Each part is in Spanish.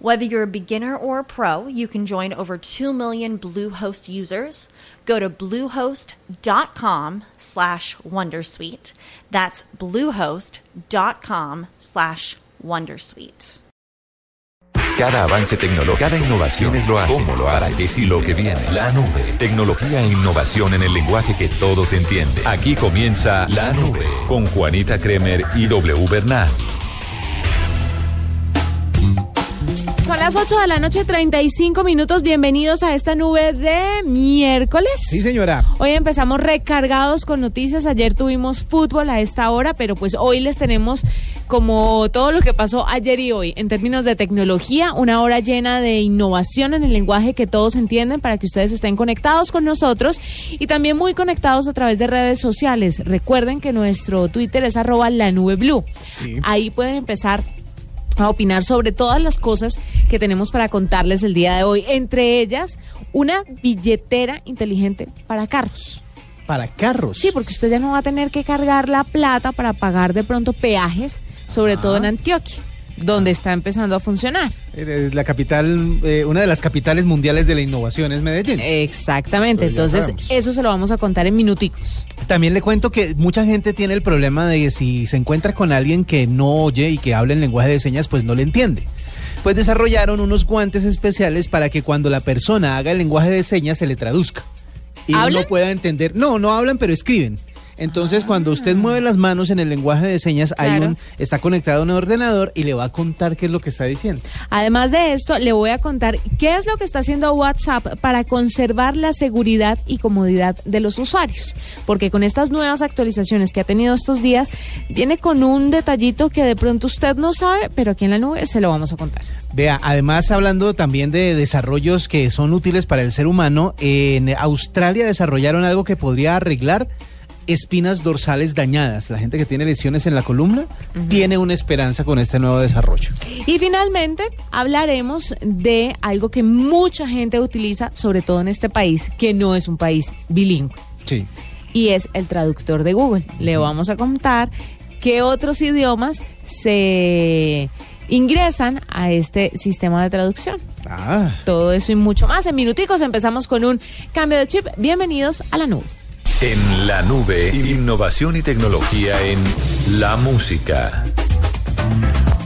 Whether you're a beginner or a pro, you can join over 2 million Bluehost users. Go to bluehost.com slash wondersuite. That's bluehost.com slash wondersuite. Cada avance tecnológico, cada innovación es lo hace. ¿Cómo lo hace? ¿Para qué sí lo que viene? La nube. Tecnología e innovación en el lenguaje que todos entienden. Aquí comienza La Nube con Juanita Kremer y W Bernal. Son las 8 de la noche, 35 minutos. Bienvenidos a esta nube de miércoles. Sí, señora. Hoy empezamos recargados con noticias. Ayer tuvimos fútbol a esta hora, pero pues hoy les tenemos como todo lo que pasó ayer y hoy en términos de tecnología, una hora llena de innovación en el lenguaje que todos entienden para que ustedes estén conectados con nosotros y también muy conectados a través de redes sociales. Recuerden que nuestro Twitter es arroba la nube blue. Sí. Ahí pueden empezar a opinar sobre todas las cosas que tenemos para contarles el día de hoy. Entre ellas, una billetera inteligente para carros. Para carros. Sí, porque usted ya no va a tener que cargar la plata para pagar de pronto peajes, sobre todo en Antioquia, donde está empezando a funcionar. La capital, eh, una de las capitales mundiales de la innovación es Medellín. Exactamente, entonces eso se lo vamos a contar en minuticos. También le cuento que mucha gente tiene el problema de que si se encuentra con alguien que no oye y que habla en lenguaje de señas, pues no le entiende. Pues desarrollaron unos guantes especiales para que cuando la persona haga el lenguaje de señas se le traduzca. Y ¿Hablan? uno pueda entender. No, no hablan, pero escriben. Entonces, cuando usted mueve las manos en el lenguaje de señas, hay un, está conectado a un ordenador y le va a contar qué es lo que está diciendo. Además de esto, le voy a contar qué es lo que está haciendo WhatsApp para conservar la seguridad y comodidad de los usuarios. Porque con estas nuevas actualizaciones que ha tenido estos días, viene con un detallito que de pronto usted no sabe, pero aquí en la nube se lo vamos a contar. Vea, además hablando también de desarrollos que son útiles para el ser humano, en Australia desarrollaron algo que podría arreglar espinas dorsales dañadas. La gente que tiene lesiones en la columna tiene una esperanza con este nuevo desarrollo. Y finalmente hablaremos de algo que mucha gente utiliza, sobre todo en este país, que no es un país bilingüe. Sí. y es el traductor de Google. Le vamos a contar qué otros idiomas se ingresan a este sistema de traducción. Ah, Todo eso y mucho más. En minuticos empezamos con un cambio de chip. Bienvenidos a la nube. En La Nube, innovación y tecnología en la música.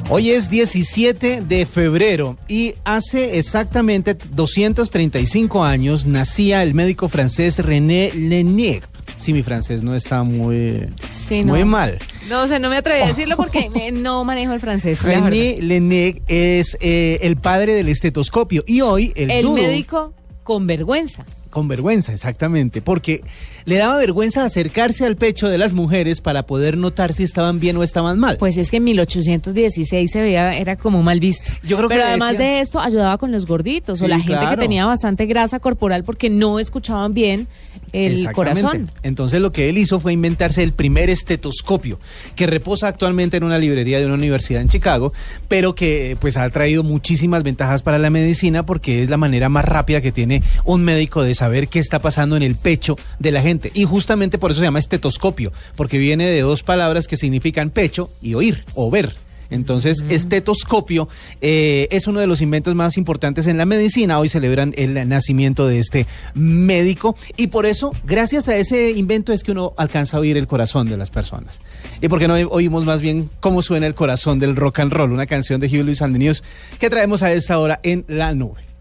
hoy es 17 de febrero y hace exactamente 235 años nacía el médico francés René Lenier. Si mi francés no está muy, Sí, no. muy mal. No sé, no me atreví a decirlo porque me- no manejo el francés. René Lenier es eh, el padre del estetoscopio y hoy el, El médico con vergüenza. Con vergüenza, exactamente, porque le daba vergüenza acercarse al pecho de las mujeres para poder notar si estaban bien o estaban mal. Pues es que en 1816 se veía, era como mal visto. Yo creo que Pero le además decían- de esto, ayudaba con los gorditos o la gente que tenía bastante grasa corporal porque no escuchaban bien el corazón. Entonces lo que él hizo fue inventarse el primer estetoscopio, que reposa actualmente en una librería de una universidad en Chicago, pero que pues ha traído muchísimas ventajas para la medicina porque es la manera más rápida que tiene un médico de saber qué está pasando en el pecho de la gente. Y justamente por eso se llama estetoscopio, porque viene de dos palabras que significan pecho y oír o ver. Entonces, estetoscopio eh, es uno de los inventos más importantes en la medicina. Hoy celebran el nacimiento de este médico y por eso, gracias a ese invento, es que uno alcanza a oír el corazón de las personas. Y porque no oímos más bien cómo suena el corazón del rock and roll, una canción de Hugh Lewis and the News que traemos a esta hora en la nube.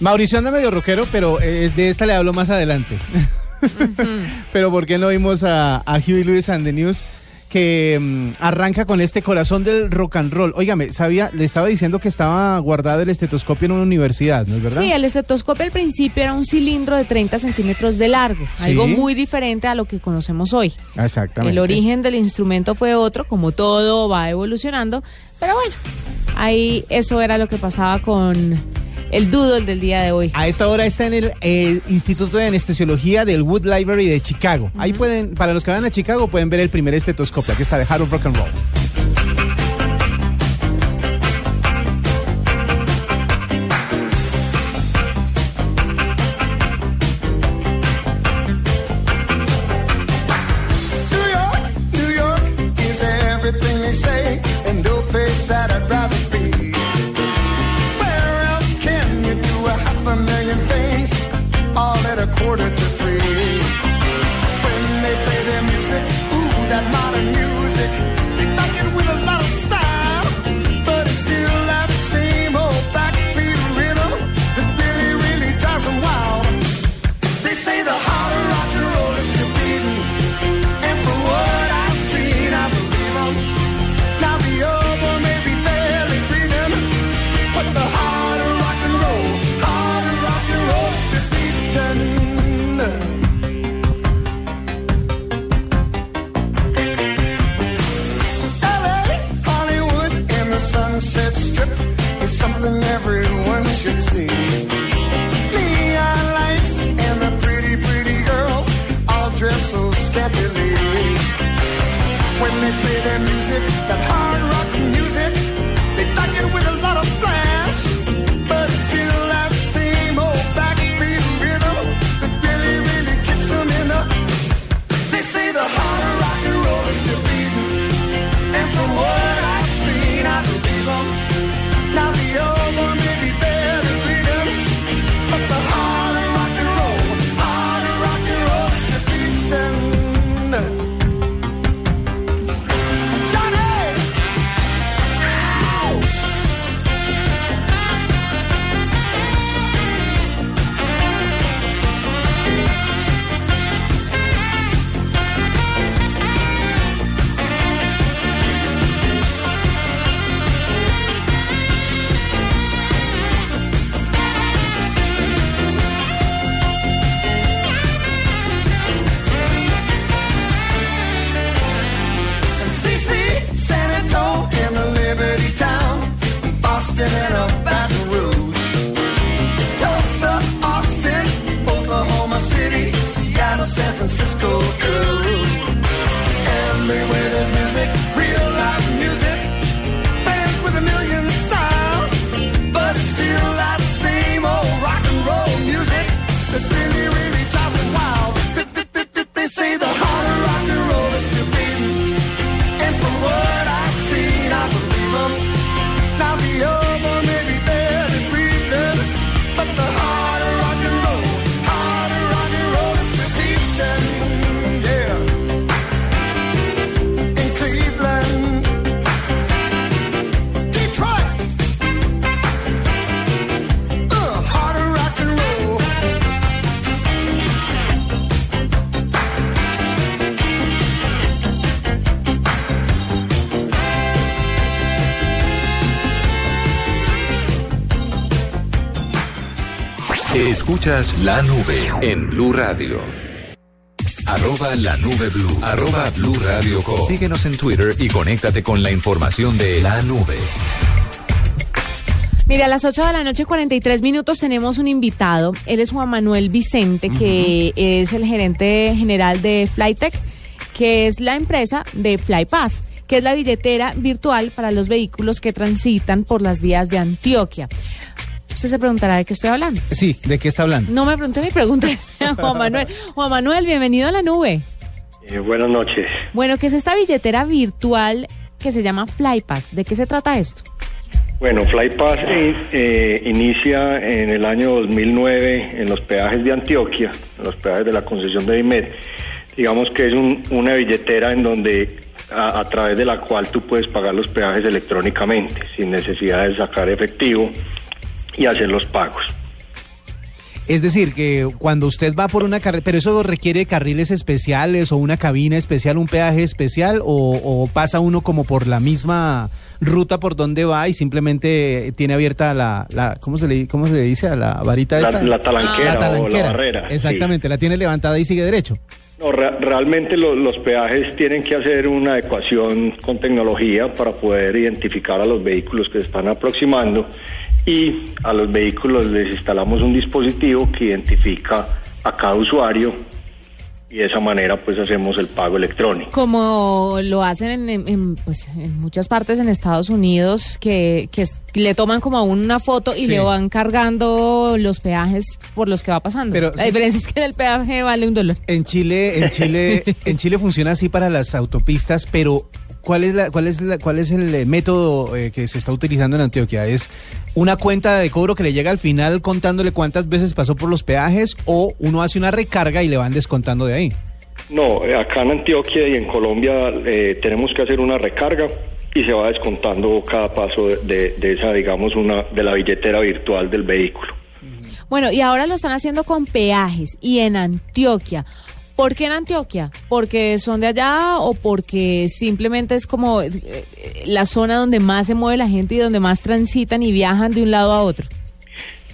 Mauricio anda medio rockero, pero eh, de esta le hablo más adelante. Pero ¿por qué no vimos a, a Huey Lewis and the News? que mm, arranca con este corazón del rock and roll. Óigame, sabía, le estaba diciendo que estaba guardado el estetoscopio en una universidad, ¿no es verdad? Sí, el estetoscopio al principio era un cilindro de 30 centímetros de largo, Sí. algo muy diferente a lo que conocemos hoy. Exactamente. El origen del instrumento fue otro, como todo va evolucionando, pero bueno, ahí eso era lo que pasaba con el doodle del día de hoy. A esta hora está en el eh, Instituto de Anestesiología del Wood Library de Chicago. Ahí pueden, para los que van a Chicago, pueden ver el primer estetoscopio. Aquí está de Harold Rock and Roll. Escuchas la nube en Blue Radio. Arroba la nube blue. Arroba blue radio com. Síguenos en Twitter y conéctate con la información de la nube. Mira, a las 8 de la noche, 43 minutos, tenemos un invitado. Él es Juan Manuel Vicente, que es el gerente general de Flytech, que es la empresa de FlyPass, que es la billetera virtual para los vehículos que transitan por las vías de Antioquia. Usted se preguntará de qué estoy hablando. Sí, ¿de qué está hablando? No me pregunte mi pregunta, Juan Manuel. Juan Manuel, bienvenido a la nube. Eh, buenas noches. Bueno, ¿qué es esta billetera virtual que se llama FlyPass? ¿De qué se trata esto? Bueno, FlyPass eh, eh, inicia en el año 2009 en los peajes de Antioquia, en los peajes de la concesión de IMED. Digamos que es un- una billetera en donde a, a través de la cual tú puedes pagar los peajes electrónicamente, sin necesidad de sacar efectivo y hacer los pagos. Es decir, que cuando usted va por una carrera, pero eso requiere carriles especiales o una cabina especial, un peaje especial, o, o pasa uno como por la misma ruta por donde va y simplemente tiene abierta la, la ¿cómo se le cómo se le dice a la varita La, esta? la talanquera, La o la barrera. sí. Exactamente, la tiene levantada y sigue derecho. No, re- realmente lo- los peajes tienen que hacer una adecuación con tecnología para poder identificar a los vehículos que se están aproximando y a los vehículos les instalamos un dispositivo que identifica a cada usuario y de esa manera pues hacemos el pago electrónico. Como lo hacen en, pues, en muchas partes en Estados Unidos, que, que le toman como una foto y Sí. le van cargando los peajes por los que va pasando. Pero la sí- diferencia es que el peaje vale un dólar. En Chile, en Chile, en Chile funciona así para las autopistas, pero ¿cuál es la, cuál es la, cuál es el eh, método eh, que se está utilizando en Antioquia? ¿Es una cuenta de cobro que le llega al final contándole cuántas veces pasó por los peajes o uno hace una recarga y le van descontando de ahí? No, eh, acá en Antioquia y en Colombia eh, tenemos que hacer una recarga y se va descontando cada paso de, de- de esa, digamos, una de la billetera virtual del vehículo. Bueno, y ahora lo están haciendo con peajes y en Antioquia. ¿Por qué en Antioquia? ¿Porque son de allá o porque simplemente es como eh, eh, la zona donde más se mueve la gente y donde más transitan y viajan de un lado a otro?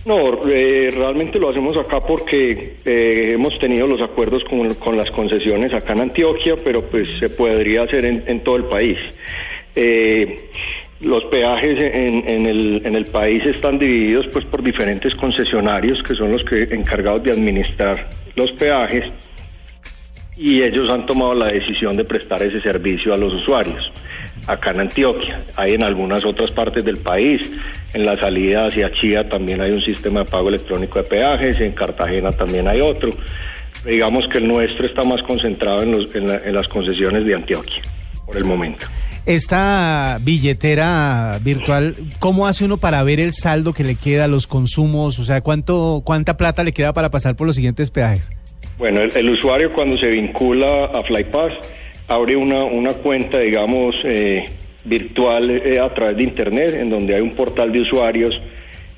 No, eh, realmente lo hacemos acá porque eh, hemos tenido los acuerdos con, las concesiones acá en Antioquia, pero pues se podría hacer en, todo el país. Eh, los peajes en el, en el país están divididos pues por diferentes concesionarios que son los que encargados de administrar los peajes y ellos han tomado la decisión de prestar ese servicio a los usuarios. Acá en Antioquia, hay en algunas otras partes del país, en la salida hacia Chía también hay un sistema de pago electrónico de peajes, en Cartagena también hay otro. Digamos que el nuestro está más concentrado en, los- en la- en las concesiones de Antioquia, por el momento. Esta billetera virtual, ¿cómo hace uno para ver el saldo que le queda, los consumos? O sea, ¿cuánto, ¿cuánta plata le queda para pasar por los siguientes peajes? Bueno, el, usuario cuando se vincula a FlyPass abre una, una cuenta, digamos, eh, virtual eh, a través de Internet, en donde hay un portal de usuarios,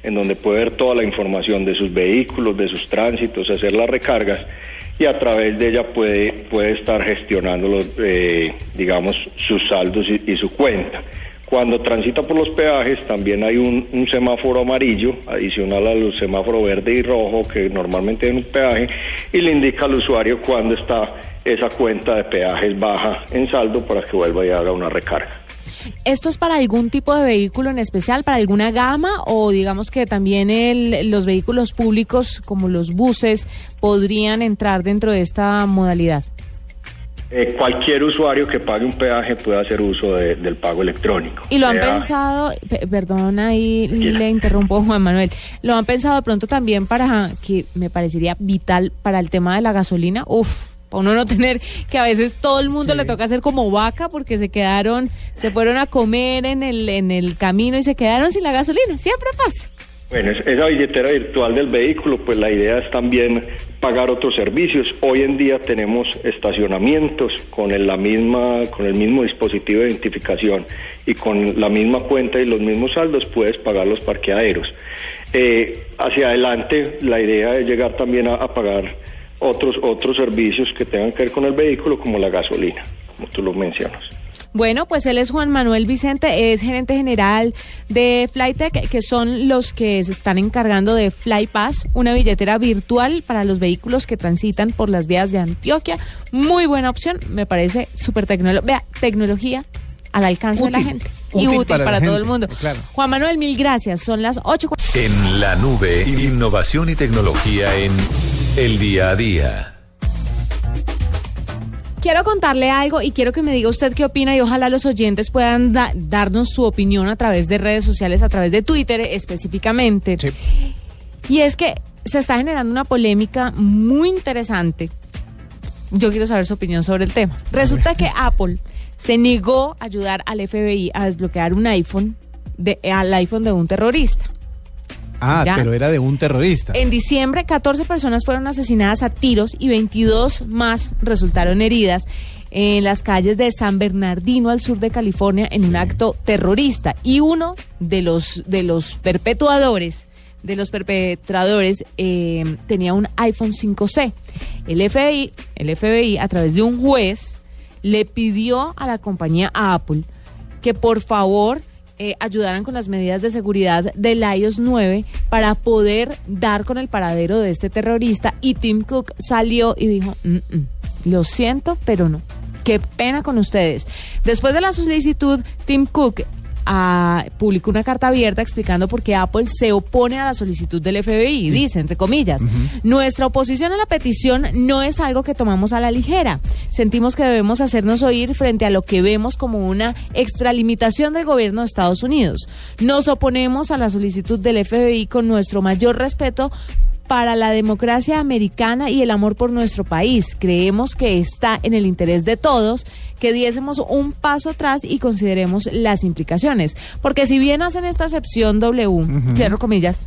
en donde puede ver toda la información de sus vehículos, de sus tránsitos, hacer las recargas y a través de ella puede, puede estar gestionando, los, eh, digamos, sus saldos y su cuenta. Cuando transita por los peajes también hay un, semáforo amarillo adicional al semáforo verde y rojo que normalmente en un peaje y le indica al usuario cuando está esa cuenta de peajes baja en saldo para que vuelva y haga una recarga. ¿Esto es para algún tipo de vehículo en especial, para alguna gama o digamos que también el- los vehículos públicos como los buses podrían entrar dentro de esta modalidad? Eh, cualquier usuario que pague un peaje puede hacer uso de- del pago electrónico. Y lo han Peaje. pensado, pe- perdón ahí le interrumpo Juan Manuel, lo han pensado de pronto también para que me parecería vital para el tema de la gasolina, uf, para uno no tener que a veces todo el mundo le toca hacer como vaca porque se quedaron, se fueron a comer en el, en el camino y se quedaron sin la gasolina, siempre pasa. Bueno, es- esa billetera virtual del vehículo, pues la idea es también pagar otros servicios. Hoy en día tenemos estacionamientos con el, la misma, con el mismo dispositivo de identificación y con la misma cuenta y los mismos saldos puedes pagar los parqueaderos. Eh, hacia adelante la idea es llegar también a, a pagar otros otros servicios que tengan que ver con el vehículo, como la gasolina, como tú lo mencionas. Bueno, pues él es Juan Manuel Vicente, es gerente general de Flytech, que son los que se están encargando de FlyPass, una billetera virtual para los vehículos que transitan por las vías de Antioquia. Muy buena opción, me parece súper tecnológica. Vea, tecnología al alcance de la Útil. gente. y Útil útil para todo el mundo. claro. Juan Manuel, mil gracias. Son las 8. En la nube, innovación y tecnología en el día a día. Quiero contarle algo y quiero que me diga usted qué opina y ojalá los oyentes puedan da- darnos su opinión a través de redes sociales, a través de Twitter específicamente. Sí. Y es que se está generando una polémica muy interesante. Yo quiero saber su opinión sobre el tema. Resulta que Apple se negó a ayudar al FBI a desbloquear un iPhone, de, al iPhone de un terrorista. Ah, Ya. pero era de un terrorista. En diciembre, 14 personas fueron asesinadas a tiros y 22 más resultaron heridas en las calles de San Bernardino, al sur de California, en un acto terrorista. Y uno de los, de los perpetuadores de los perpetradores eh, tenía un iPhone 5C. El FBI, el FBI, a través de un juez, le pidió a la compañía Apple que por favor eh, ayudaran con las medidas de seguridad del iOS 9 para poder dar con el paradero de este terrorista y Tim Cook salió y dijo, "Mm, mm, lo siento, pero no. Qué pena con ustedes. Después de la solicitud, Tim Cook publicó una carta abierta explicando por qué Apple se opone a la solicitud del FBI. Dice, entre comillas, nuestra oposición a la petición no es algo que tomamos a la ligera. Sentimos que debemos hacernos oír frente a lo que vemos como una extralimitación del gobierno de Estados Unidos. Nos oponemos a la solicitud del FBI con nuestro mayor respeto para la democracia americana y el amor por nuestro país. Creemos que está en el interés de todos que diésemos un paso atrás y consideremos las implicaciones. Porque si bien hacen esta excepción W, cierro comillas,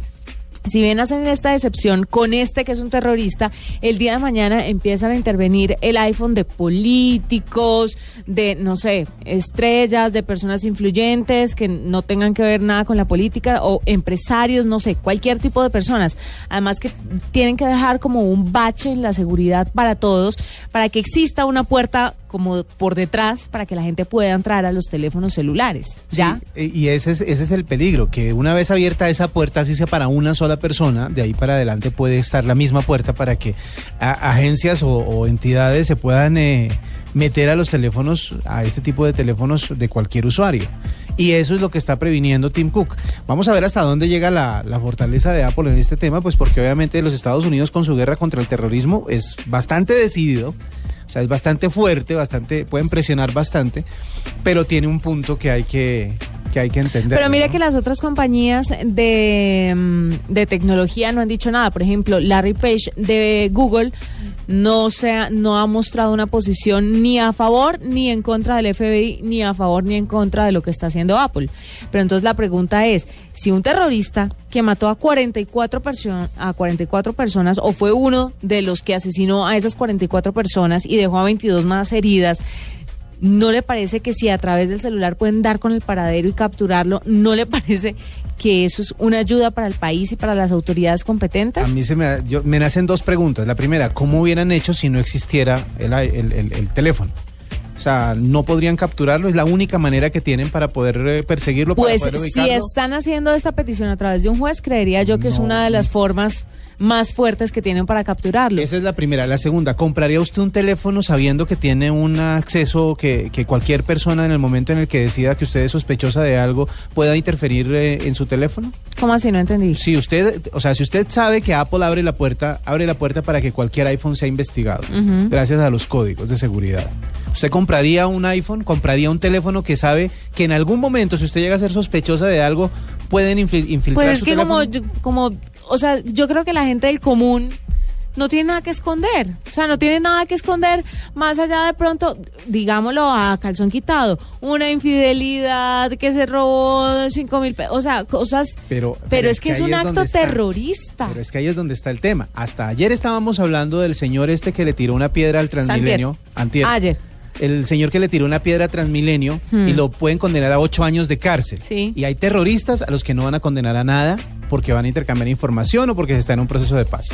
si bien hacen esta excepción con este que es un terrorista, el día de mañana empiezan a intervenir el iPhone de políticos, de, no sé, estrellas, de personas influyentes que no tengan que ver nada con la política o empresarios, no sé, cualquier tipo de personas. Además que tienen que dejar como un bache en la seguridad para todos, para que exista una puerta como por detrás para que la gente pueda entrar a los teléfonos celulares. ¿Ya? Sí, eh, y ese es, ese es el peligro, que una vez abierta esa puerta, así sea para una sola persona, de ahí para adelante puede estar la misma puerta para que a- agencias o, o entidades se puedan eh, meter a los teléfonos, a este tipo de teléfonos de cualquier usuario. Y eso es lo que está previniendo Tim Cook. Vamos a ver hasta dónde llega la, la fortaleza de Apple en este tema, pues porque obviamente los Estados Unidos con su guerra contra el terrorismo es bastante decidido. O sea, es bastante fuerte, bastante, pueden presionar bastante, pero tiene un punto que hay que, que hay que entender. Pero mire ¿no? que las otras compañías de, mm, de tecnología no han dicho nada. Por ejemplo, Larry Page de Google no, se ha, no ha mostrado una posición ni a favor ni en contra del FBI, ni a favor ni en contra de lo que está haciendo Apple. Pero entonces la pregunta es, si un terrorista que mató a 44, perso- a 44 personas o fue uno de los que asesinó a esas 44 personas y dejó a 22 más heridas, ¿No le parece que si a través del celular pueden dar con el paradero y capturarlo, no le parece que eso es una ayuda para el país y para las autoridades competentes? A mí se me, yo- me nacen dos preguntas. La primera, ¿cómo hubieran hecho si no existiera el, el- el- el teléfono? O sea, no podrían capturarlo, es la única manera que tienen para poder eh, perseguirlo, para Pues poder si están haciendo esta petición a través de un juez, creería yo que es una de las formas más fuertes que tienen para capturarlo. Esa es la primera. La segunda, ¿compraría usted un teléfono sabiendo que tiene un acceso que, que cualquier persona en el momento en el que decida que usted es sospechosa de algo pueda interferir eh, en su teléfono? ¿Cómo así? No entendí. Si usted, o sea, si usted sabe que Apple abre la puerta, abre la puerta para que cualquier iPhone sea investigado, gracias a los códigos de seguridad. ¿Usted compraría un iPhone? ¿Compraría un teléfono que sabe que en algún momento, si usted llega a ser sospechosa de algo, pueden infil- infiltrar Pues es su que como, teléfono? yo- como, o sea, yo creo que la gente del común no tiene nada que esconder. O sea, no tiene nada que esconder más allá de pronto, digámoslo a calzón quitado, una infidelidad que se robó cinco mil pesos. O sea, cosas... Pero- Pero, pero es que es un acto está. terrorista. Pero es que ahí es donde está el tema. Hasta ayer estábamos hablando del señor este que le tiró una piedra al Transmilenio. Antier. Ayer. El señor que le tiró una piedra a Transmilenio Hmm. y lo pueden condenar a ocho años de cárcel. Sí. Y hay terroristas a los que no van a condenar a nada porque van a intercambiar información o porque se está en un proceso de paz.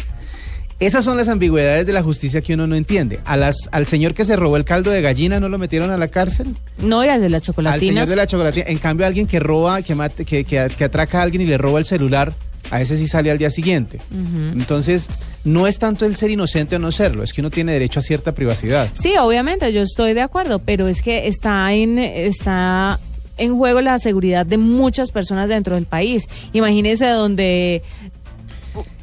Esas son las ambigüedades de la justicia que uno no entiende. A las, al señor que se robó el caldo de gallina no lo metieron a la cárcel. No, y al de la Al chocolatina. señor de la chocolatina. En cambio, alguien que roba, que, mate, que, que, que atraca a alguien y le roba el celular, a ese sí sale al día siguiente. Entonces, no es tanto el ser inocente o no serlo, es que uno tiene derecho a cierta privacidad. Sí, obviamente, yo estoy de acuerdo, pero es que está en, está en juego la seguridad de muchas personas dentro del país. Imagínese donde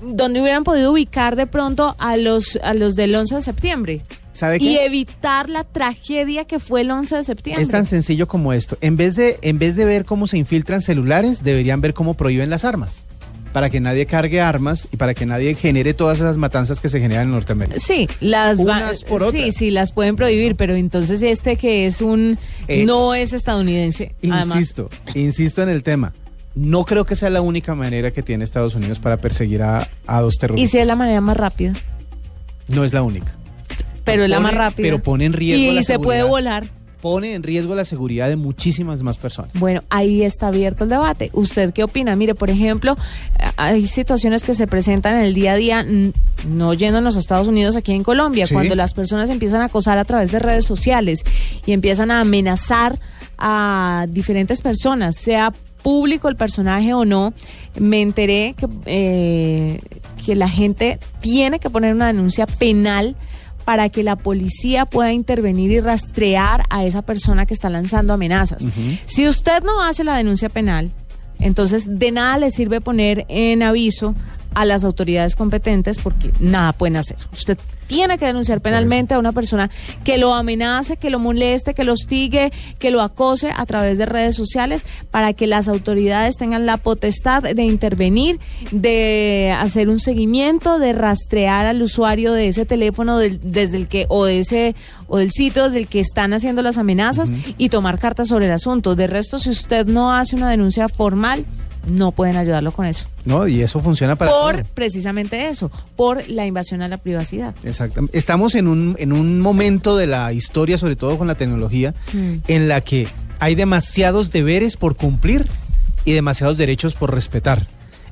donde hubieran podido ubicar de pronto a los a los del 11 de septiembre ¿Sabe y evitar la tragedia que fue el 11 de septiembre. Es tan sencillo como esto. En vez, de, en vez de ver cómo se infiltran celulares, deberían ver cómo prohíben las armas. Para que nadie cargue armas y para que nadie genere todas esas matanzas que se generan en Norteamérica. Sí, las Unas por sí, otras. sí, las pueden prohibir, pero entonces este que es un Eh, no es estadounidense, además. Insisto, insisto en el tema. No creo que sea la única manera que tiene Estados Unidos para perseguir a, a dos Y terroristas. si es la manera más rápida, No es la única. pero es la más rápida. pero pone en riesgo y la se puede volar. Pone en riesgo la seguridad de muchísimas más personas. Bueno, ahí está abierto el debate. ¿Usted qué opina? Mire, por ejemplo, hay situaciones que se presentan en el día a día, no yéndonos a Estados Unidos, aquí en Colombia, Sí. cuando las personas empiezan a acosar a través de redes sociales y empiezan a amenazar a diferentes personas, sea público el personaje o no, me enteré que, eh, que la gente tiene que poner una denuncia penal para que la policía pueda intervenir y rastrear a esa persona que está lanzando amenazas. Si usted no hace la denuncia penal, entonces de nada le sirve poner en aviso a las autoridades competentes porque nada pueden hacer. Usted tiene que denunciar penalmente a una persona que lo amenace, que lo moleste, que lo hostigue, que lo acose a través de redes sociales para que las autoridades tengan la potestad de intervenir, de hacer un seguimiento, de rastrear al usuario de ese teléfono del- desde el que o de ese o del sitio desde el que están haciendo las amenazas y tomar cartas sobre el asunto. De resto, si usted no hace una denuncia formal, no pueden ayudarlo con eso. ¿No? Y eso funciona para Por todo. precisamente eso, por la invasión a la privacidad. Exacto. Estamos en un, en un momento de la historia, sobre todo con la tecnología, Mm. en la que hay demasiados deberes por cumplir y demasiados derechos por respetar.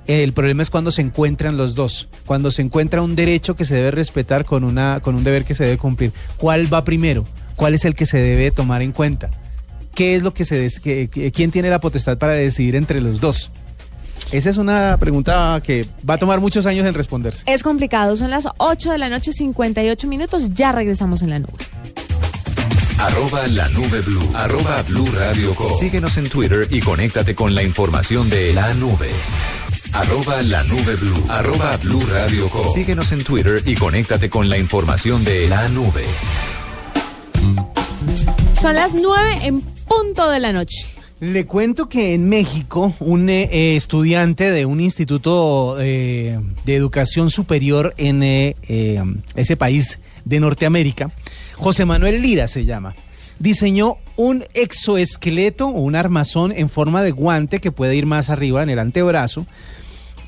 El problema es cuando se encuentran los dos, cuando se encuentra un derecho que se debe respetar con, una, con un deber que se debe cumplir. ¿Cuál va primero? ¿Cuál es el que se debe tomar en cuenta? ¿Qué es lo que se des- que- que- quién tiene la potestad para decidir entre los dos? Esa es una pregunta que va a tomar muchos años en responderse. Es complicado, son las 8 de la noche, 58 minutos, ya regresamos en la nube. Arroba la nube blue. Arroba blue radio com. Síguenos en Twitter y conéctate con la información de la nube. Arroba la nube blue. Arroba blue radio com. Síguenos en Twitter y conéctate con la información de la nube. Son las 9 en punto de la noche. Le cuento que en México un eh, eh, estudiante de un instituto eh, de educación superior en eh, ese país de Norteamérica, José Manuel Lira se llama, diseñó un exoesqueleto o un armazón en forma de guante que puede ir más arriba en el antebrazo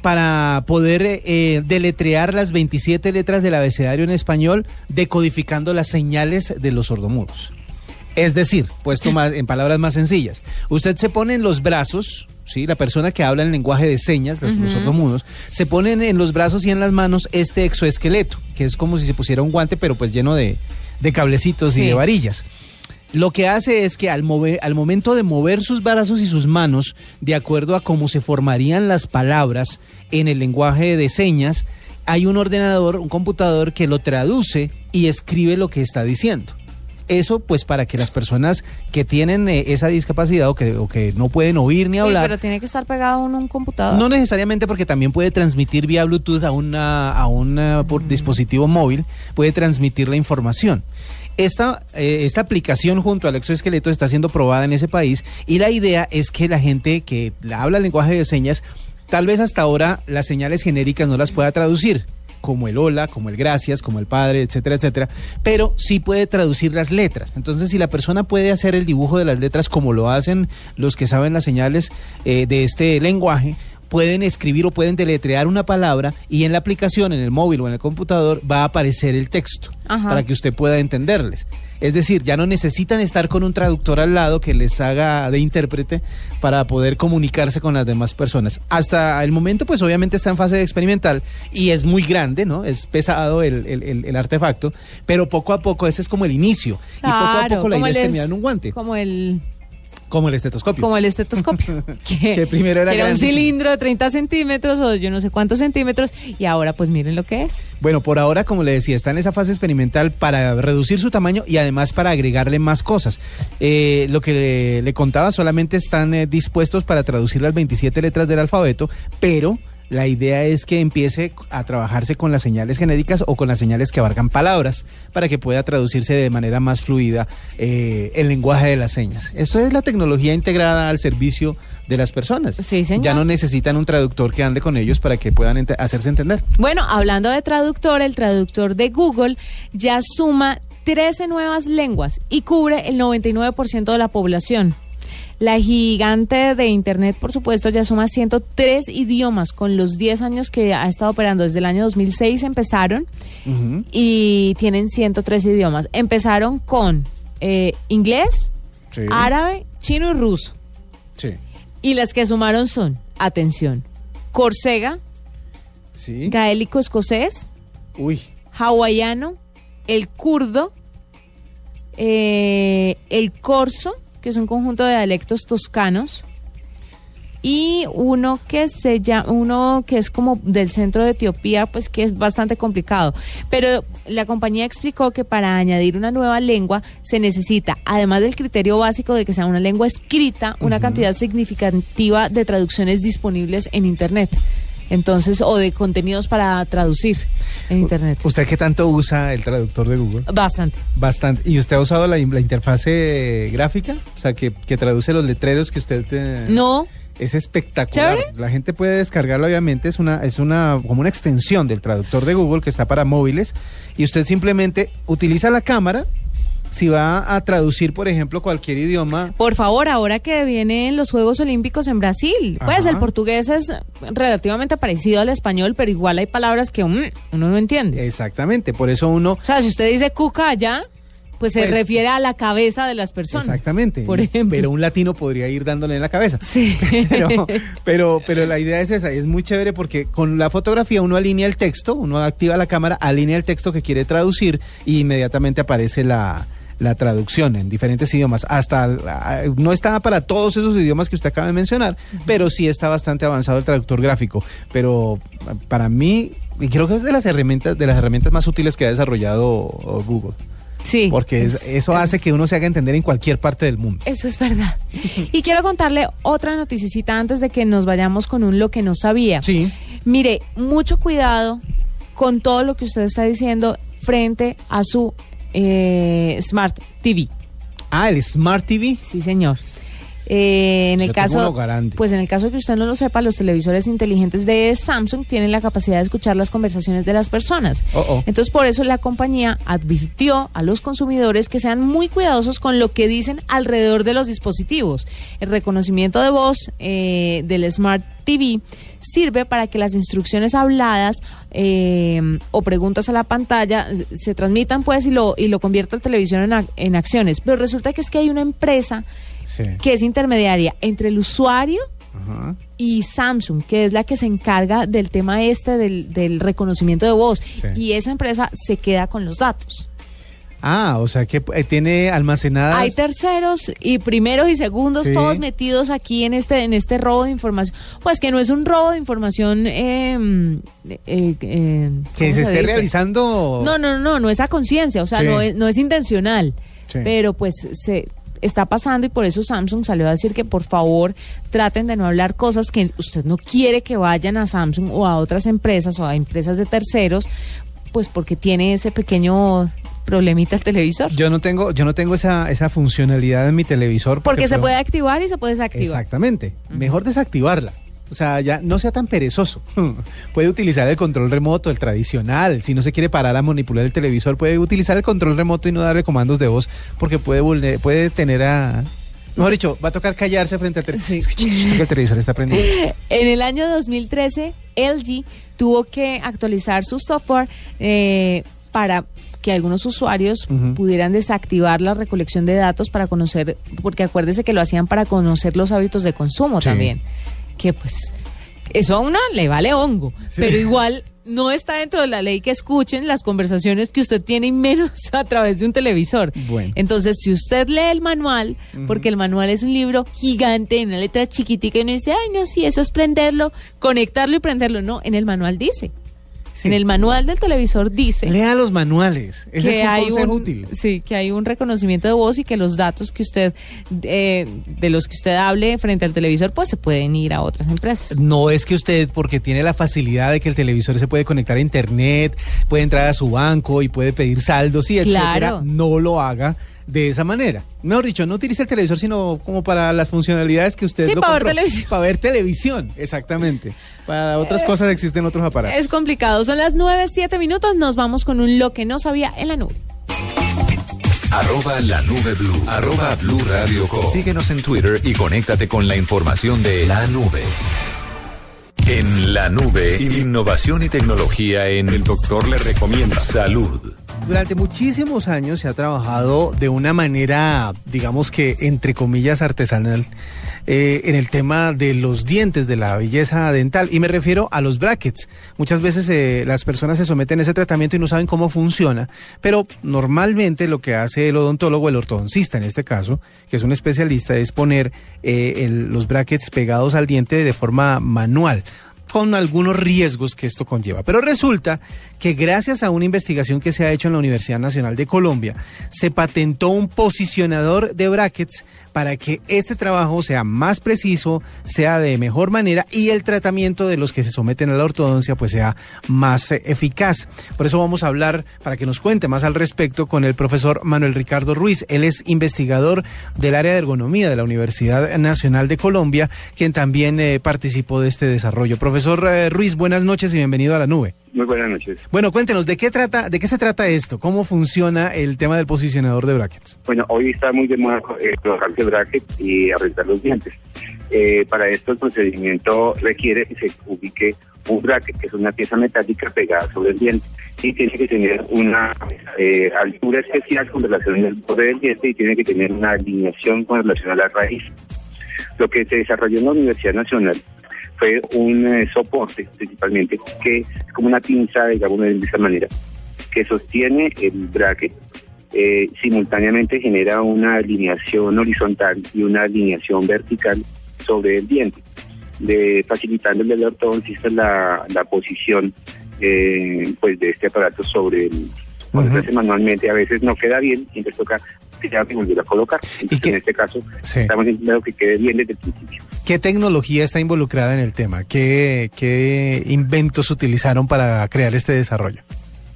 para poder deletrear las 27 letras del abecedario en español decodificando las señales de los sordomudos. Es decir, puesto más, en palabras más sencillas, usted se pone en los brazos, ¿sí? la persona que habla en lenguaje de señas, los, sordomudos, se ponen en los brazos y en las manos este exoesqueleto, que es como si se pusiera un guante, pero pues lleno de, de cablecitos y de varillas. Lo que hace es que al, mover, al momento de mover sus brazos y sus manos, de acuerdo a cómo se formarían las palabras en el lenguaje de señas, hay un ordenador, un computador que lo traduce y escribe lo que está diciendo. Eso pues para que las personas que tienen eh, esa discapacidad o que, o que no pueden oír ni Sí, hablar, pero tiene que estar pegado a un, un computador. no necesariamente porque también puede transmitir vía Bluetooth a una a un eh, por dispositivo móvil, puede transmitir la información. Esta, eh, esta aplicación junto al exoesqueleto está siendo probada en ese país y la idea es que la gente que la habla el lenguaje de señas, tal vez hasta ahora las señales genéricas no las pueda traducir, como el hola, como el gracias, como el padre, etcétera, etcétera, pero sí puede traducir las letras. Entonces, si la persona puede hacer el dibujo de las letras como lo hacen los que saben las señales eh, de este lenguaje, pueden escribir o pueden deletrear una palabra y en la aplicación, en el móvil o en el computador, va a aparecer el texto Ajá. para que usted pueda entenderles. Es decir, ya no necesitan estar con un traductor al lado que les haga de intérprete para poder comunicarse con las demás personas. Hasta el momento, pues obviamente está en fase experimental y es muy grande, ¿no? Es pesado el, el- el- el artefacto, pero poco a poco ese es como el inicio. y poco a poco la idea es terminar en un guante, Como el, como el estetoscopio. como el estetoscopio. que, Que primero era que un grandísimo. cilindro de 30 centímetros o yo no sé cuántos centímetros y ahora pues miren lo que es. Bueno, por ahora, como le decía, está en esa fase experimental para reducir su tamaño y además para agregarle más cosas. Eh, lo que le, le contaba, solamente están eh, dispuestos para traducir las 27 letras del alfabeto, pero la idea es que empiece a trabajarse con las señales genéricas o con las señales que abarcan palabras para que pueda traducirse de manera más fluida eh, el lenguaje de las señas. Esto es la tecnología integrada al servicio de las personas. Sí, señor. Ya no necesitan un traductor que ande con ellos para que puedan hacerse entender. Bueno, hablando de traductor, el traductor de Google ya suma 13 nuevas lenguas y cubre el 99% de la población. La gigante de Internet, por supuesto, ya suma 103 idiomas con los 10 años que ha estado operando. Desde el año 2006 empezaron Ujú. y tienen 103 idiomas. Empezaron con eh, inglés, Sí. árabe, chino y ruso. Sí. Y las que sumaron son, atención, corsega, Sí. gaélico escocés, Uy. hawaiano, el kurdo, eh, el corso, que es un conjunto de dialectos toscanos, y uno que se llama, uno que es como del centro de Etiopía, pues que es bastante complicado. Pero la compañía explicó que para añadir una nueva lengua se necesita, además del criterio básico de que sea una lengua escrita, una cantidad significativa de traducciones disponibles en Internet. Entonces, o de contenidos para traducir en Internet. ¿Usted qué tanto usa el traductor de Google? Bastante. Bastante. ¿Y usted ha usado la, la interfase gráfica? O sea, que, que traduce los letreros que usted... eh, No, Es espectacular. ¿Chévere? La gente puede descargarlo, obviamente, es una, es una, como una extensión del traductor de Google que está para móviles. Y usted simplemente utiliza la cámara. Si va a traducir, por ejemplo, cualquier idioma, por favor, ahora que vienen los Juegos Olímpicos en Brasil, pues el portugués es relativamente parecido al español, pero igual hay palabras que mm, uno no entiende. exactamente. Por eso uno. O sea, si usted dice cuca allá, pues se Pues, refiere a la cabeza de las personas. Exactamente. Por ejemplo. Pero un latino podría ir dándole en la cabeza. Sí. Pero, pero, pero la idea es esa, es muy chévere porque con la fotografía uno alinea el texto, uno activa la cámara, alinea el texto que quiere traducir y inmediatamente aparece la, la traducción en diferentes idiomas. Hasta ah, no está para todos esos idiomas que usted acaba de mencionar, pero sí está bastante avanzado el traductor gráfico. Pero para mí, y creo que es de las herramientas, de las herramientas más útiles que ha desarrollado oh, Google. Sí. Porque es- es- eso hace que uno se haga entender en cualquier parte del mundo. Eso es verdad. Y quiero contarle otra noticicita antes de que nos vayamos con un lo que no sabía. Sí. Mire, mucho cuidado con todo lo que usted está diciendo frente a su eh, Smart TV. Ah, el Smart TV. Sí, señor. Eh, en el caso, pues en el caso que usted no lo sepa, los televisores inteligentes de Samsung tienen la capacidad de escuchar las conversaciones de las personas. Oh, oh. Entonces, por eso la compañía advirtió a los consumidores que sean muy cuidadosos con lo que dicen alrededor de los dispositivos. El reconocimiento de voz eh, del Smart TV sirve para que las instrucciones habladas eh, o preguntas a la pantalla se transmitan pues y lo, y lo convierta el televisor en, en acciones. Pero resulta que es que hay una empresa Sí. que es intermediaria entre el usuario Ajá. y Samsung, que es la que se encarga del tema este del, del reconocimiento de voz. Y esa empresa se queda con los datos. Ah, o sea que eh, tiene almacenadas. Hay terceros y primeros y segundos Sí. todos metidos aquí en este en este robo de información. Pues que no es un robo de información eh, eh, eh, que ¿cómo se esté dice? realizando. No, no, no, no es a conciencia, o sea, Sí. no, es, no es intencional, Sí. pero pues se está pasando y por eso Samsung salió a decir que por favor traten de no hablar cosas que usted no quiere que vayan a Samsung o a otras empresas o a empresas de terceros, pues porque tiene ese pequeño problemita el televisor. Yo no tengo, yo no tengo esa, esa funcionalidad en mi televisor. porque se puede activar y se puede desactivar. Exactamente. Mejor desactivarla. O sea, ya no sea tan perezoso. puede utilizar el control remoto, el tradicional. Si no se quiere parar a manipular el televisor, puede utilizar el control remoto y no darle comandos de voz, porque puede, puede tener a. Mejor dicho, va a tocar callarse frente al televisor. Sí. el televisor está prendido. En el año 2013, LG tuvo que actualizar su software eh, para que algunos usuarios pudieran desactivar la recolección de datos para conocer, porque acuérdese que lo hacían para conocer los hábitos de consumo Sí. también. Que pues eso a una le vale hongo, Sí. pero igual no está dentro de la ley que escuchen las conversaciones que usted tiene y menos a través de un televisor. Bueno. Entonces, si usted lee el manual, porque el manual es un libro gigante, en una letra chiquitica, y uno dice, ay, no, sí, eso es prenderlo, conectarlo y prenderlo. No, en el manual dice. Sí. En el manual del televisor dice Lea los manuales. Ese que es un hay consejo un, útil. sí, que hay un reconocimiento de voz y que los datos que usted, eh, de los que usted hable frente al televisor, pues se pueden ir a otras empresas. No es que usted, porque tiene la facilidad de que el televisor se puede conectar a internet, puede entrar a su banco y puede pedir saldos y etcétera, no lo haga de esa manera. Mejor dicho, no utilice el televisor, sino como para las funcionalidades que usted Sí, lo para ver televisión. Para ver televisión, exactamente. Para otras cosas existen otros aparatos. Es complicado. Son las 9, 7 minutos. Nos vamos con un lo que no sabía en la nube. Arroba la nube blue. Arroba blue radio com. Síguenos en Twitter y conéctate con la información de la nube. En la nube, innovación y tecnología en El Doctor le recomienda Salud. Durante muchísimos años se ha trabajado de una manera, digamos que entre comillas, artesanal eh, en el tema de los dientes, de la belleza dental. Y me refiero a los brackets. Muchas veces eh, las personas se someten a ese tratamiento y no saben cómo funciona, pero normalmente lo que hace el odontólogo, el ortodoncista en este caso, que es un especialista, es poner eh, los brackets pegados al diente de forma manual con algunos riesgos que esto conlleva. Pero resulta que gracias a una investigación que se ha hecho en la Universidad Nacional de Colombia, se patentó un posicionador de brackets para que este trabajo sea más preciso, sea de mejor manera y el tratamiento de los que se someten a la ortodoncia pues sea más eh, eficaz. Por eso vamos a hablar, para que nos cuente más al respecto, con el profesor Manuel Ricardo Ruiz. Él es investigador del área de ergonomía de la Universidad Nacional de Colombia, quien también eh, participó de este desarrollo. Profesor eh, Ruiz, buenas noches y bienvenido a la nube. Muy buenas noches. Bueno, cuéntenos, ¿de qué trata, de qué se trata esto? ¿Cómo funciona el tema del posicionador de brackets? Bueno, hoy está muy de moda eh, colocarse bracket y arreglar los dientes. Eh, para esto el procedimiento requiere que se ubique un bracket, que es una pieza metálica pegada sobre el diente, y tiene que tener una eh, altura especial con relación al borde del diente y tiene que tener una alineación con relación a la raíz. Lo que se desarrolló en la Universidad Nacional fue un eh, soporte, principalmente, que es como una pinza, digamos de esta manera, que sostiene el bracket eh, simultáneamente genera una alineación horizontal y una alineación vertical sobre el diente, de, facilitándole al ortodoncista la, la posición eh, pues de este aparato sobre el cuando se hace manualmente a veces no queda bien entonces toca tirar y volver a colocar. Entonces, qué- en este caso Sí. estamos intentando que quede bien desde el principio. ¿Qué tecnología está involucrada en el tema? ¿Qué, qué inventos utilizaron para crear este desarrollo?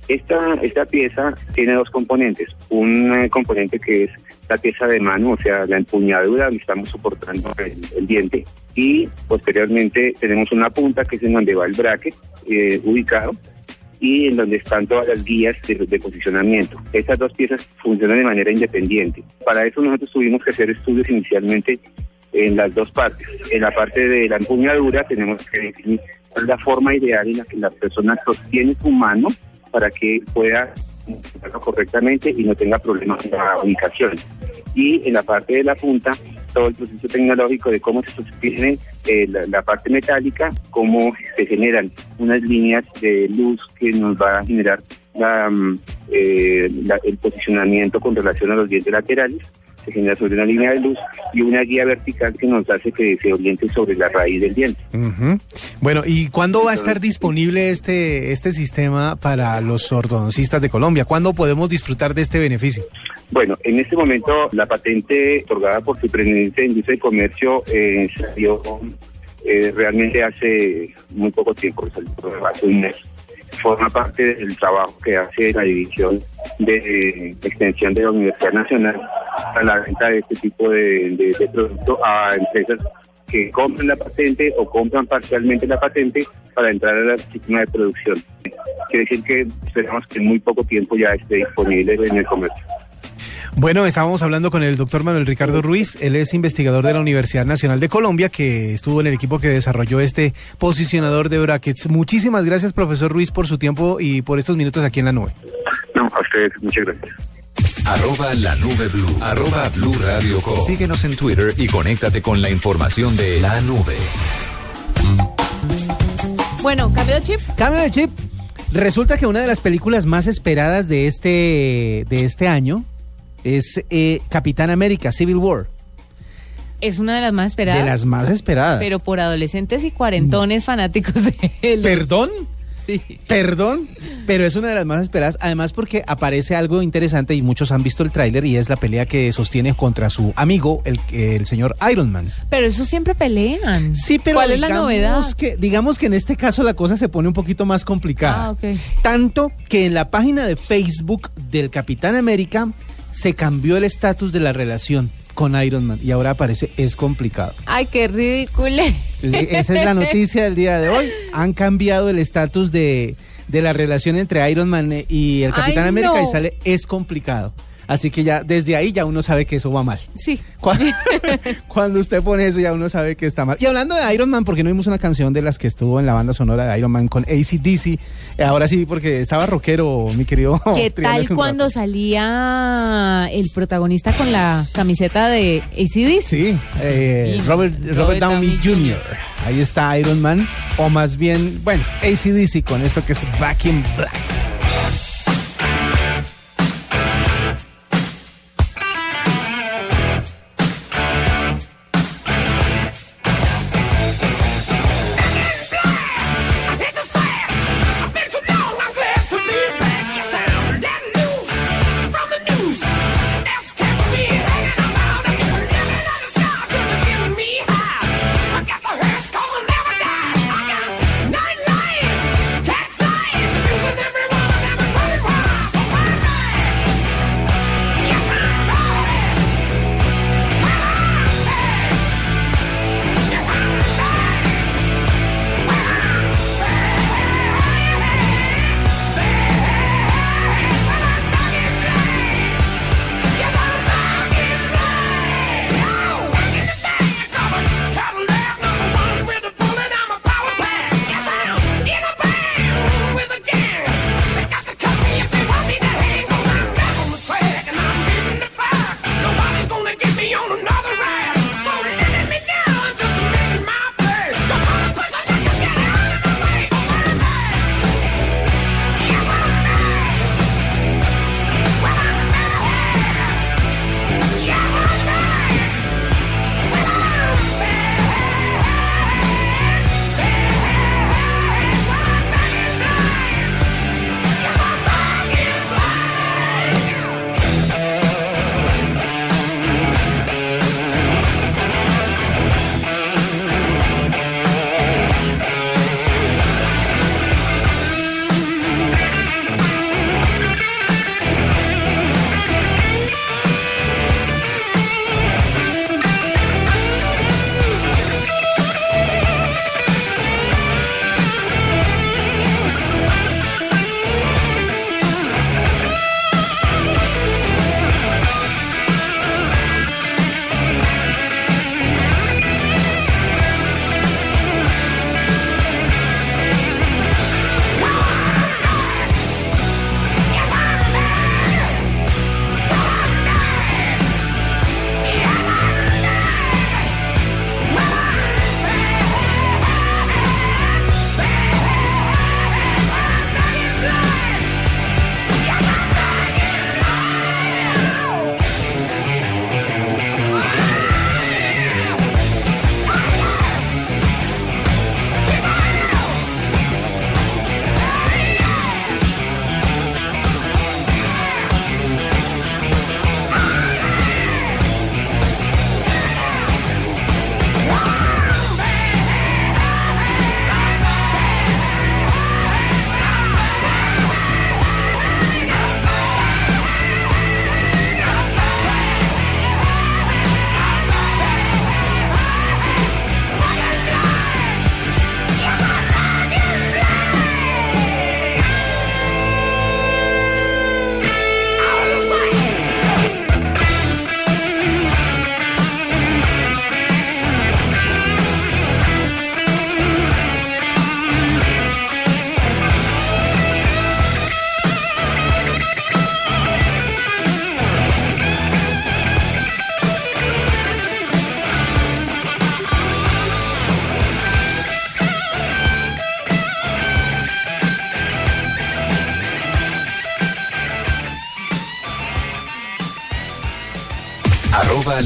Esta, esta pieza tiene dos componentes. Un eh, componente que es la pieza de mano, o sea, la empuñadura donde estamos soportando el, el diente. Y posteriormente tenemos una punta que es en donde va el bracket eh, ubicado y en donde están todas las guías de, de posicionamiento. Estas dos piezas funcionan de manera independiente. Para eso nosotros tuvimos que hacer estudios inicialmente en las dos partes. En la parte de la empuñadura tenemos que definir cuál es la forma ideal en la que la persona sostiene su mano para que pueda correctamente y no tenga problemas en la ubicación. Y en la parte de la punta, todo el proceso tecnológico de cómo se sostiene eh, la, parte metálica, cómo se generan unas líneas de luz que nos va a generar mm, eh, el posicionamiento con relación a los dientes laterales se genera sobre una línea de luz y una guía vertical que nos hace que se oriente sobre la raíz del diente. Bueno, ¿y cuándo va a estar disponible este, este sistema para los ortodoncistas de Colombia? ¿Cuándo podemos disfrutar de este beneficio? Bueno, en este momento la patente otorgada por Superintendencia de Industria y Comercio eh, salió eh, realmente hace muy poco tiempo, salió hace un mes. Forma parte del trabajo que hace la División de eh, Extensión de la Universidad Nacional para la venta de este tipo de, de, producto a empresas que compran la patente o compran parcialmente la patente para entrar al sistema de producción. Quiere decir que esperamos que en muy poco tiempo ya esté disponible en el comercio. Bueno, estábamos hablando con el doctor Manuel Ricardo Ruiz. Él es investigador de la Universidad Nacional de Colombia, que estuvo en el equipo que desarrolló este posicionador de brackets. Muchísimas gracias, profesor Ruiz, por su tiempo y por estos minutos aquí en la nube. No, a ustedes, muchas gracias. Arroba la nube blue. Arroba blue radio com. Síguenos en Twitter y conéctate con la información de la nube. Bueno, cambio de chip. Cambio de chip. Resulta que una de las películas más esperadas de este, de este año es eh, Capitán América, Civil War. Es una de las más esperadas. De las más esperadas. Pero por adolescentes y cuarentones fanáticos de él. ¿Perdón? Sí. Perdón, pero es una de las más esperadas, además porque aparece algo interesante y muchos han visto el tráiler y es la pelea que sostiene contra su amigo, el, el señor Iron Man. Pero eso siempre pelean. Sí, pero ¿Cuál es la novedad? Que, digamos que en este caso la cosa se pone un poquito más complicada. Ah, ok. Tanto que en la página de Facebook del Capitán América se cambió el estatus de la relación con Iron Man y ahora aparece es complicado. Ay, qué ridículo. Esa es la noticia del día de hoy. Han cambiado el estatus de, de la relación entre Iron Man y el Capitán Ay, América no. y sale es complicado. Así que ya desde ahí ya uno sabe que eso va mal. Sí. Cuando, cuando usted pone eso ya uno sabe que está mal. Y hablando de Iron Man, porque no vimos una canción de las que estuvo en la banda sonora de Iron Man con ACDC? Eh, ahora sí, porque estaba rockero, mi querido. ¿Qué tal cuando rato. salía el protagonista con la camiseta de ACDC? Sí, eh, Robert, Robert, Robert Downey, Downey Jr. Ahí está Iron Man, o más bien, bueno, ACDC con esto que es Back in Black.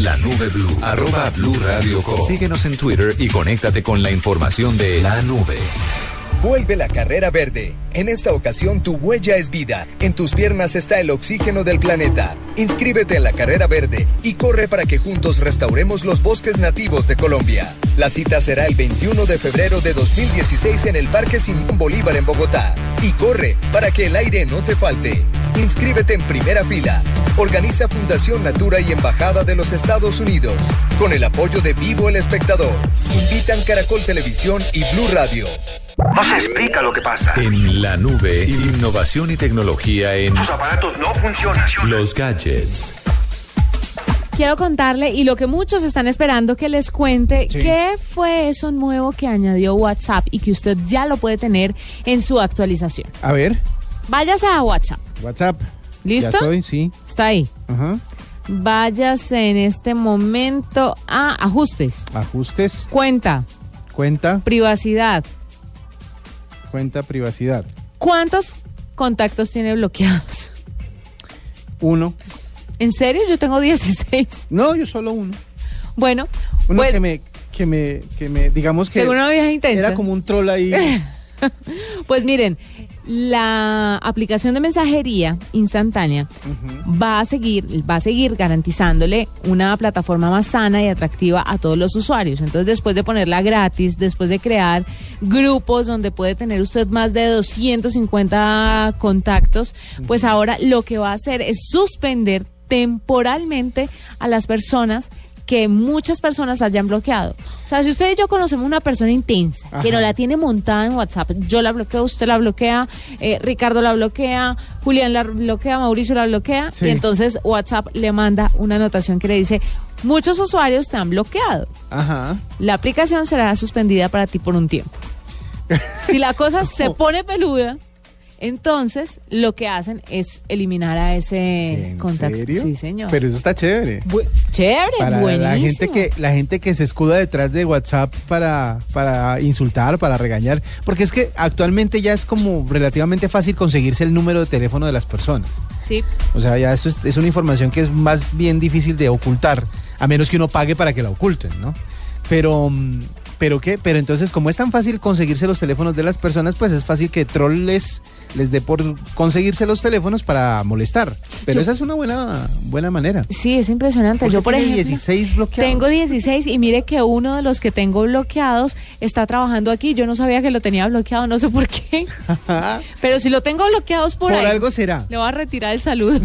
La nube blue. Arroba blue radio com. Síguenos en Twitter y conéctate con la información de la nube. Vuelve la carrera verde. En esta ocasión tu huella es vida. En tus piernas está el oxígeno del planeta. Inscríbete en la carrera verde y corre para que juntos restauremos los bosques nativos de Colombia. La cita será el 21 de febrero de 2016 en el Parque Simón Bolívar en Bogotá. Y corre para que el aire no te falte. Inscríbete en primera fila. Organiza Fundación Natura y Embajada de los Estados Unidos. Con el apoyo de Vivo el Espectador. Invitan Caracol Televisión y Blue Radio. No se explica lo que pasa. En la nube, innovación y tecnología en Sus aparatos no funcionan. los gadgets. Quiero contarle, y lo que muchos están esperando que les cuente, Sí. qué fue eso nuevo que añadió WhatsApp y que usted ya lo puede tener en su actualización. A ver, Váyase a WhatsApp. WhatsApp. ¿Listo? Ya estoy, sí. Está ahí. Ajá. Váyase en este momento a ajustes, Ajustes, cuenta, cuenta, privacidad. cuenta, privacidad. ¿Cuántos contactos tiene bloqueados? Uno. ¿En serio? Yo tengo 16. No, yo solo uno. Bueno, Uno pues que me, que me, que me, digamos que según una vieja intensa. era como un troll ahí. Pues miren, la aplicación de mensajería instantánea va a seguir, va a seguir garantizándole una plataforma más sana y atractiva a todos los usuarios. Entonces, después de ponerla gratis, después de crear grupos donde puede tener usted más de 250 contactos, pues ahora lo que va a hacer es suspender temporalmente a las personas que muchas personas hayan bloqueado. O sea, si usted y yo conocemos una persona intensa, que Ajá. no la tiene montada en WhatsApp, yo la bloqueo, usted la bloquea, eh, Ricardo la bloquea, Julián la bloquea, Mauricio la bloquea, Sí. y entonces WhatsApp le manda una anotación que le dice, muchos usuarios te han bloqueado. Ajá. La aplicación será suspendida para ti por un tiempo. Si la cosa se pone peluda, entonces lo que hacen es eliminar a ese ¿En contacto. serio? Sí, señor. Pero eso está chévere. Bu- chévere, Para buenísimo. la gente que la gente que se escuda detrás de WhatsApp para para insultar, para regañar, porque es que actualmente ya es como relativamente fácil conseguirse el número de teléfono de las personas. Sí, O sea, ya eso es, es una información que es más bien difícil de ocultar, a menos que uno pague para que la oculten, ¿no? Pero, mm, ¿pero qué? Pero entonces, como es tan fácil conseguirse los teléfonos de las personas, pues es fácil que troll les, les dé por conseguirse los teléfonos para molestar. Pero Yo- esa es una buena, buena manera. sí, es impresionante. ¿Por qué Yo, por ejemplo, 16 bloqueados? tengo 16 y mire que uno de los que tengo bloqueados está trabajando aquí. Yo no sabía que lo tenía bloqueado, no sé por qué. Pero si lo tengo bloqueados por, Por ahí, algo será. le voy a retirar el saludo.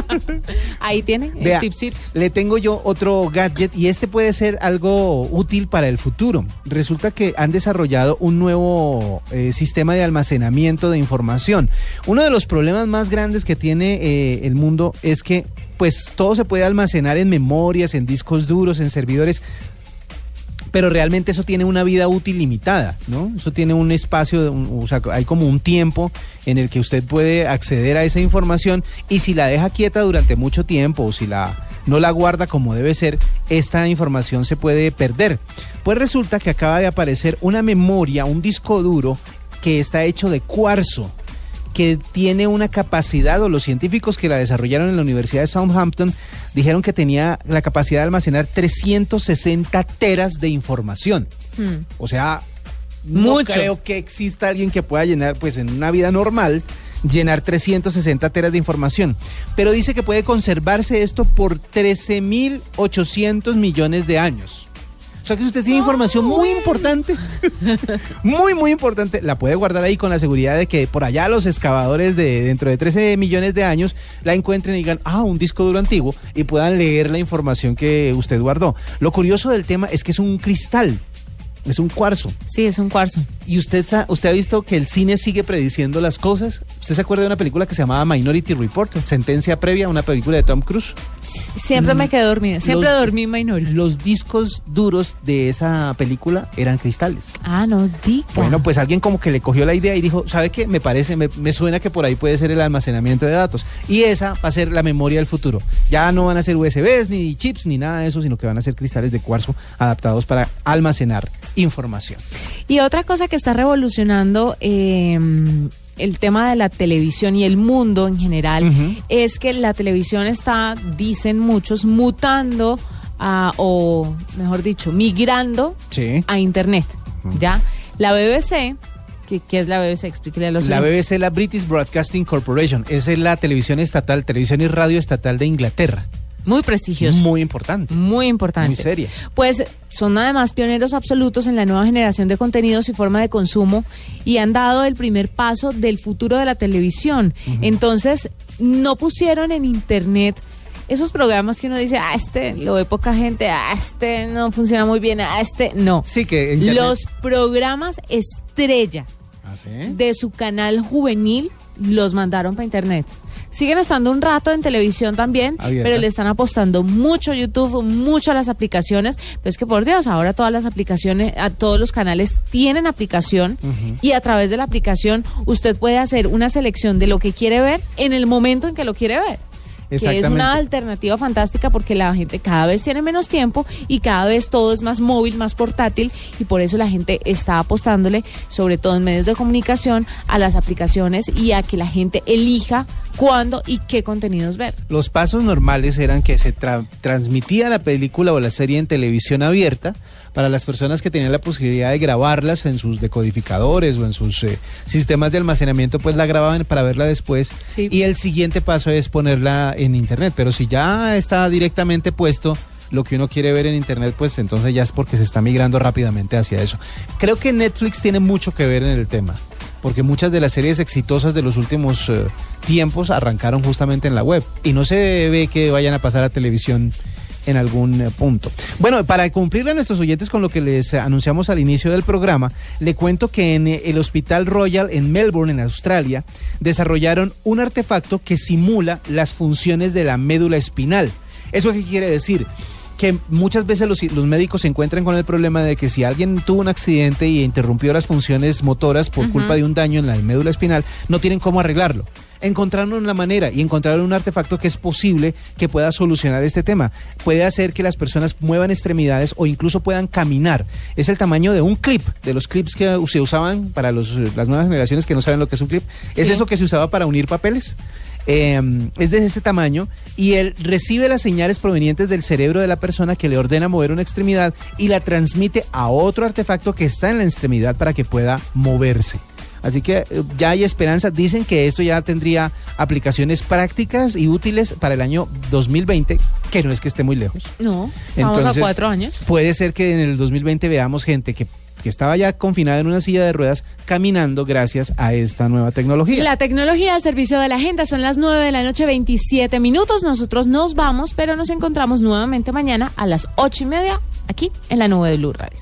ahí tiene el Vea, tipcito. le tengo yo otro gadget y este puede ser algo útil para el futuro. Resulta que han desarrollado un nuevo eh, sistema de almacenamiento de información. Uno de los problemas más grandes que tiene eh, el mundo es que pues todo se puede almacenar en memorias, en discos duros, en servidores, pero realmente eso tiene una vida útil limitada, ¿no? Eso tiene un espacio, o sea, hay como un tiempo en el que usted puede acceder a esa información y si la deja quieta durante mucho tiempo o si la no la guarda como debe ser, esta información se puede perder. Pues resulta que acaba de aparecer una memoria, un disco duro que está hecho de cuarzo que tiene una capacidad, o los científicos que la desarrollaron en la Universidad de Southampton dijeron que tenía la capacidad de almacenar 360 teras de información. Hmm. O sea, no Mucho. creo que exista alguien que pueda llenar, pues en una vida normal, llenar 360 teras de información. Pero dice que puede conservarse esto por 13.800 millones de años. O sea que si usted tiene información muy importante, muy, muy importante, la puede guardar ahí con la seguridad de que por allá los excavadores de dentro de 13 millones de años la encuentren y digan, ah, un disco duro antiguo, y puedan leer la información que usted guardó. Lo curioso del tema es que es un cristal, es un cuarzo. Sí, es un cuarzo. ¿Y usted, usted ha visto que el cine sigue prediciendo las cosas? ¿Usted se acuerda de una película que se llamaba Minority Report? Sentencia previa, una película de Tom Cruise. Siempre me quedé dormida. Siempre Los- dormí Minority. Los discos duros de esa película eran cristales. Ah, no, diga. Bueno, pues alguien como que le cogió la idea y dijo, ¿sabe qué? Me parece, me, me suena que por ahí puede ser el almacenamiento de datos. Y esa va a ser la memoria del futuro. Ya no van a ser USBs, ni chips, ni nada de eso, sino que van a ser cristales de cuarzo adaptados para almacenar información. Y otra cosa que está revolucionando eh, el tema de la televisión y el mundo en general es que la televisión está, dicen muchos, mutando a- o, mejor dicho, migrando Sí. a Internet. ¿Ya? La BBC, ¿qué, es la BBC? Explíquele a los La oyentes. BBC, la British Broadcasting Corporation, esa es la televisión estatal, televisión y radio estatal de Inglaterra. Muy prestigioso. Muy importante. Muy importante. Muy seria. Pues son además pioneros absolutos en la nueva generación de contenidos y forma de consumo y han dado el primer paso del futuro de la televisión. Entonces, no pusieron en internet esos programas que uno dice, ah, este lo ve poca gente, ah, este no funciona muy bien, ah, este no. Sí, que Internet- Los programas estrella ¿Ah, sí? de su canal juvenil los mandaron para internet. Siguen estando un rato en televisión también, Abierta. pero le están apostando mucho a YouTube, mucho a las aplicaciones. Pues que por Dios, ahora todas las aplicaciones, a todos los canales tienen aplicación y a través de la aplicación usted puede hacer una selección de lo que quiere ver en el momento en que lo quiere ver. Que es una alternativa fantástica porque la gente cada vez tiene menos tiempo y cada vez todo es más móvil, más portátil y por eso la gente está apostándole, sobre todo en medios de comunicación, a las aplicaciones y a que la gente elija cuándo y qué contenidos ver. Los pasos normales eran que se tra- transmitía la película o la serie en televisión abierta para las personas que tenían la posibilidad de grabarlas en sus decodificadores o en sus eh, sistemas de almacenamiento, pues la grababan para verla después. Sí. Y el siguiente paso es ponerla en internet. Pero si ya está directamente puesto lo que uno quiere ver en internet, pues entonces ya es porque se está migrando rápidamente hacia eso. Creo que Netflix tiene mucho que ver en el tema porque muchas de las series exitosas de los últimos eh, tiempos arrancaron justamente en la web y no se ve que vayan a pasar a televisión en algún eh, punto. Bueno, para cumplirle a nuestros oyentes con lo que les anunciamos al inicio del programa, le cuento que en eh, el Hospital Royal en Melbourne, en Australia, desarrollaron un artefacto que simula las funciones de la médula espinal. ¿Eso qué quiere decir? que muchas veces los, los médicos se encuentran con el problema de que si alguien tuvo un accidente y interrumpió las funciones motoras por culpa de un daño en la médula espinal, no tienen cómo arreglarlo. Encontraron la manera y encontraron un artefacto que es posible que pueda solucionar este tema. Puede hacer que las personas muevan extremidades o incluso puedan caminar. Es el tamaño de un clip, de los clips que se usaban para los- las nuevas generaciones que no saben lo que es un clip. Es Sí. eso que se usaba para unir papeles. Eh, es de ese tamaño y él recibe las señales provenientes del cerebro de la persona que le ordena mover una extremidad y la transmite a otro artefacto que está en la extremidad para que pueda moverse. Así que eh, ya hay esperanza. Dicen que esto ya tendría aplicaciones prácticas y útiles para el año 2020, que no es que esté muy lejos. No, estamos a cuatro años. Puede ser que en el 2020 veamos gente que, que estaba ya confinada en una silla de ruedas caminando gracias a esta nueva tecnología. La tecnología al servicio de la agenda son las 9 de la noche, 27 minutos. Nosotros nos vamos, pero nos encontramos nuevamente mañana a las ocho y media aquí en la nube de Blue Radio.